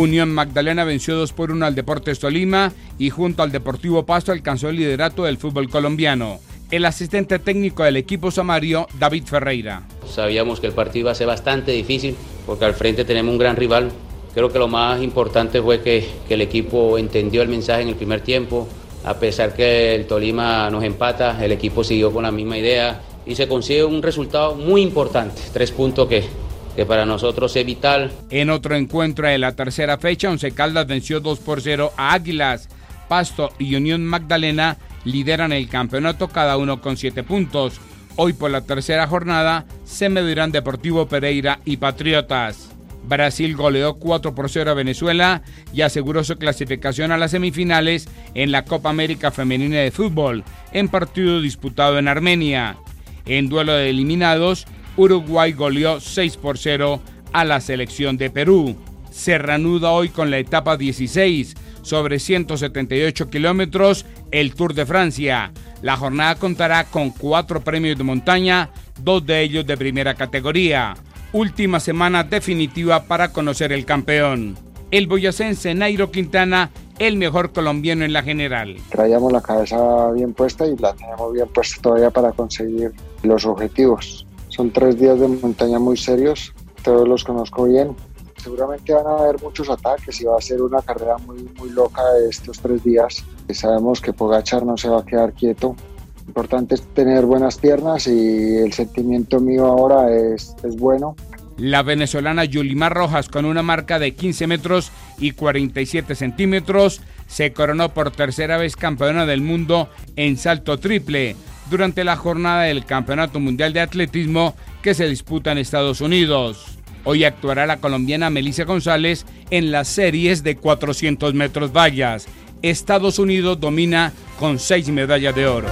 Unión Magdalena venció 2 por 1 al Deportes Tolima y junto al Deportivo Pasto alcanzó el liderato del fútbol colombiano. El asistente técnico del equipo Samario, David Ferreira. Sabíamos que el partido iba a ser bastante difícil porque al frente tenemos un gran rival. Creo que lo más importante fue que, que el equipo entendió el mensaje en el primer tiempo. A pesar que el Tolima nos empata, el equipo siguió con la misma idea y se consigue un resultado muy importante. Tres puntos que, que para nosotros es vital. En otro encuentro de la tercera fecha, Once Caldas venció 2 por 0 a Águilas. Pasto y Unión Magdalena lideran el campeonato cada uno con 7 puntos. Hoy por la tercera jornada se medirán Deportivo Pereira y Patriotas. Brasil goleó 4 por 0 a Venezuela y aseguró su clasificación a las semifinales en la Copa América Femenina de Fútbol, en partido disputado en Armenia. En duelo de eliminados, Uruguay goleó 6 por 0 a la selección de Perú. Se reanuda hoy con la etapa 16 sobre 178 kilómetros el Tour de Francia. La jornada contará con cuatro premios de montaña, dos de ellos de primera categoría. Última semana definitiva para conocer el campeón. El boyacense Nairo Quintana, el mejor colombiano en la general. Traíamos la cabeza bien puesta y la tenemos bien puesta todavía para conseguir los objetivos. Son tres días de montaña muy serios, todos los conozco bien. Seguramente van a haber muchos ataques y va a ser una carrera muy, muy loca estos tres días. Sabemos que Pogachar no se va a quedar quieto. Importante es tener buenas piernas y el sentimiento mío ahora es, es bueno. La venezolana Yulimar Rojas, con una marca de 15 metros y 47 centímetros, se coronó por tercera vez campeona del mundo en salto triple durante la jornada del Campeonato Mundial de Atletismo que se disputa en Estados Unidos. Hoy actuará la colombiana Melissa González en las series de 400 metros vallas. Estados Unidos domina con seis medallas de oro.